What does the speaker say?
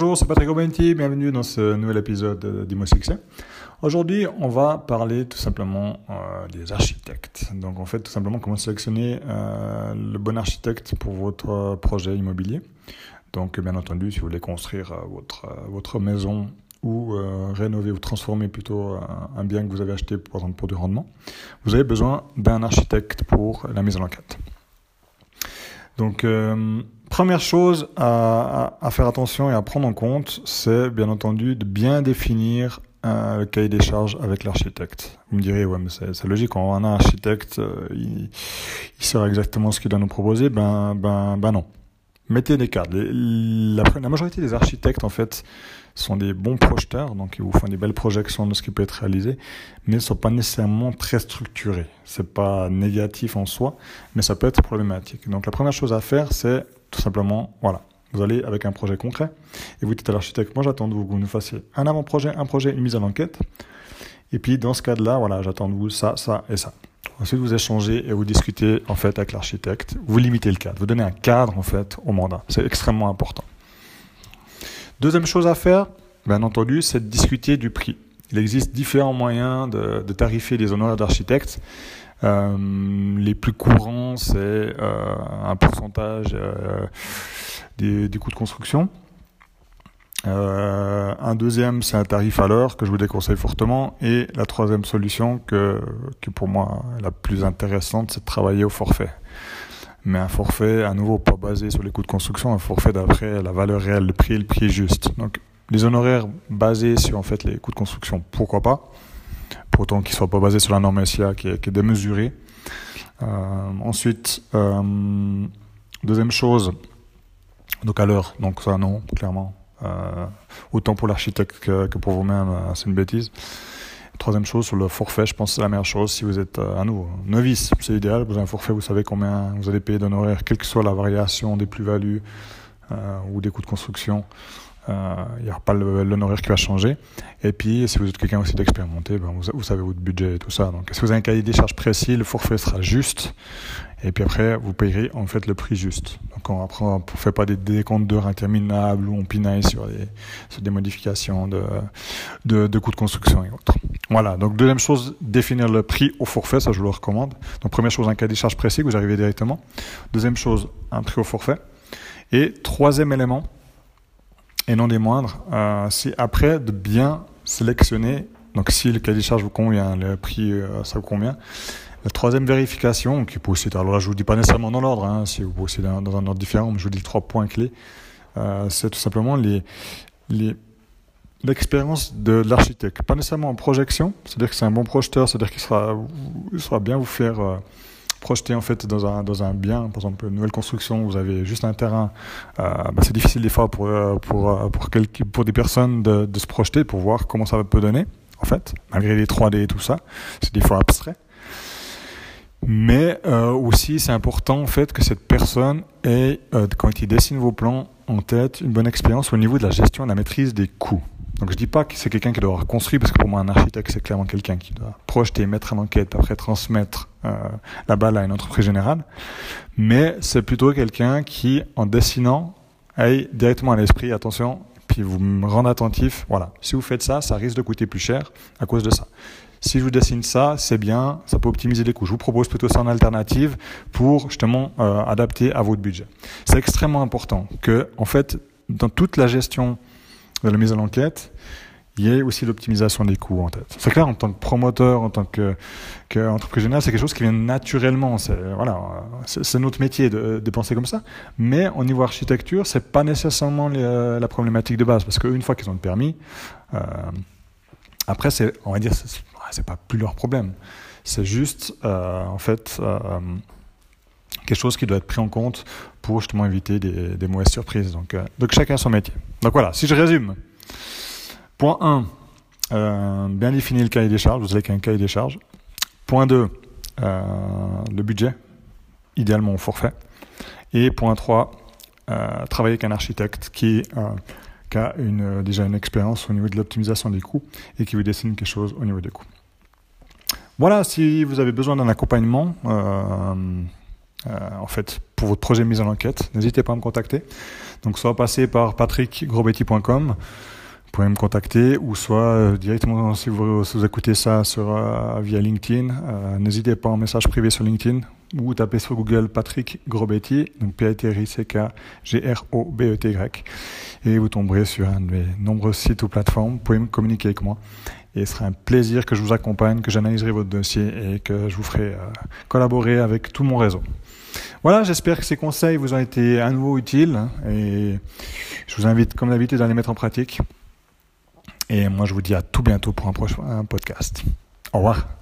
Bonjour, c'est Patrick Aubenti, bienvenue dans ce nouvel épisode d'Imo Succès. Aujourd'hui, on va parler tout simplement euh, des architectes. Donc en fait, tout simplement comment sélectionner euh, le bon architecte pour votre projet immobilier. Donc bien entendu, si vous voulez construire euh, votre, votre maison ou rénover ou transformer plutôt un bien que vous avez acheté par pour du rendement, vous avez besoin d'un architecte pour la mise en enquête. Donc Première chose à, faire attention et à prendre en compte, c'est bien entendu de bien définir euh, le cahier des charges avec l'architecte. Vous me direz, ouais, mais c'est logique, on a un architecte, euh, il, il saura exactement ce qu'il doit nous proposer. Ben, ben, ben non. Mettez des cadres. La majorité des architectes, en fait, sont des bons projeteurs, donc ils vous font des belles projections de ce qui peut être réalisé, mais ne sont pas nécessairement très structurés. C'est pas négatif en soi, mais ça peut être problématique. Donc la première chose à faire, c'est tout simplement, voilà, vous allez avec un projet concret et vous dites à l'architecte, moi j'attends de vous que vous nous fassiez un avant-projet, un projet, une mise en enquête. Et puis dans ce cas-là, voilà, j'attends de vous ça, ça et ça. Ensuite, vous échangez et vous discutez en fait avec l'architecte. Vous limitez le cadre. Vous donnez un cadre en fait au mandat. C'est extrêmement important. Deuxième chose à faire, bien entendu, c'est de discuter du prix. Il existe différents moyens de, de tarifier les honoraires d'architectes. Euh, les plus courants, c'est euh, un pourcentage euh, des, coûts de construction. Un deuxième, c'est un tarif à l'heure que je vous déconseille fortement. Et la troisième solution, que, que pour moi la plus intéressante, c'est de travailler au forfait mais un forfait à nouveau pas basé sur les coûts de construction, un forfait d'après la valeur réelle, le prix le prix juste. Donc les honoraires basés sur en fait les coûts de construction, pourquoi pas? Pour autant qu'ils soient pas basés sur la norme SIA qui est, démesurée. Euh, ensuite, euh, deuxième chose, donc à l'heure, donc ça non, clairement. Euh, autant pour l'architecte que, pour vous-même, c'est une bêtise. Troisième chose, sur le forfait, je pense que c'est la meilleure chose si vous êtes euh, à nouveau novice. C'est idéal, vous avez un forfait, vous savez combien vous allez payer d'honoraires, quelle que soit la variation des plus-values euh, ou des coûts de construction. Euh, il n'y aura pas l'honoraire qui va changer. Et puis, si vous êtes quelqu'un aussi d'expérimenté, ben, vous, vous, savez votre budget et tout ça. Donc, si vous avez un cahier des charges précis, le forfait sera juste. Et puis après, vous payerez en fait le prix juste. Donc, on, après, on ne fait pas des décomptes d'heures interminables où on pinaille sur, des modifications de, de, de coûts de construction et autres. Voilà. Donc, deuxième chose, définir le prix au forfait. Ça, je vous le recommande. Donc, première chose, un cahier des charges précis que vous arrivez directement. Deuxième chose, un prix au forfait. Et troisième élément, et non des moindres, euh, c'est après de bien sélectionner, donc si le cahier des charges vous convient, le prix euh, ça vous convient, la troisième vérification, qui aussi, alors là je vous dis pas nécessairement dans l'ordre, hein, si vous aussi dans, dans, un ordre différent, mais je vous dis trois points clés, euh, c'est tout simplement l'expérience de l'architecte, pas nécessairement en projection, c'est-à-dire que c'est un bon projeteur, c'est-à-dire qu'il sera, sera bien vous faire euh, projeter en fait dans un, dans un bien, par exemple une nouvelle construction, vous avez juste un terrain, euh, bah, c'est difficile des fois pour, euh, pour, euh, pour, pour des personnes de, se projeter pour voir comment ça peut donner, en fait, malgré les 3D et tout ça, c'est des fois abstrait. Mais aussi, c'est important en fait que cette personne ait, quand il dessine vos plans en tête, une bonne expérience au niveau de la gestion et de la maîtrise des coûts. Donc je dis pas que c'est quelqu'un qui doit avoir construit, parce que pour moi un architecte c'est clairement quelqu'un qui doit projeter, mettre en enquête, après transmettre euh, la balle à une entreprise générale. Mais c'est plutôt quelqu'un qui, en dessinant, aille directement à l'esprit, attention, puis vous me rendez attentif. Voilà, si vous faites ça, ça risque de coûter plus cher à cause de ça. Si je vous dessine ça, c'est bien, ça peut optimiser les coûts. Je vous propose plutôt ça en alternative pour justement euh, adapter à votre budget. C'est extrêmement important que, en fait, dans toute la gestion de la mise en enquête, il y ait aussi l'optimisation des coûts en tête. C'est clair, en tant que promoteur, en tant que, que c'est quelque chose qui vient naturellement. C'est voilà, notre métier de, penser comme ça. Mais au niveau architecture, c'est pas nécessairement euh, la problématique de base, parce qu'une fois qu'ils ont le permis, euh, après c'est, on va dire, c'est pas plus leur problème. C'est juste, euh, en fait. Quelque chose qui doit être pris en compte pour justement éviter des, mauvaises surprises. Donc, donc chacun son métier. Donc voilà, si je résume. Point 1, euh, bien définir le cahier des charges, vous avez qu'un cahier des charges. Point 2, euh, le budget, idéalement au forfait. Et point 3, euh, travailler avec un architecte qui, qui a une, déjà une expérience au niveau de l'optimisation des coûts et qui vous dessine quelque chose au niveau des coûts. Voilà, si vous avez besoin d'un accompagnement, en fait, pour votre projet de mise en enquête, n'hésitez pas à me contacter. Donc, soit passer par patrickgrobetti.com, vous pouvez me contacter ou soit directement si vous, écoutez ça via LinkedIn, n'hésitez pas en message privé sur LinkedIn ou tapez sur Google Patrick Grobetti, donc p a t r i c k g r o b e t y et vous tomberez sur un de mes nombreux sites ou plateformes. Vous pouvez me communiquer avec moi et ce sera un plaisir que je vous accompagne, que j'analyserai votre dossier et que je vous ferai euh, collaborer avec tout mon réseau. Voilà, j'espère que ces conseils vous ont été à nouveau utiles hein, et je vous invite comme d'habitude à les mettre en pratique. Et moi je vous dis à tout bientôt pour un prochain podcast. Au revoir.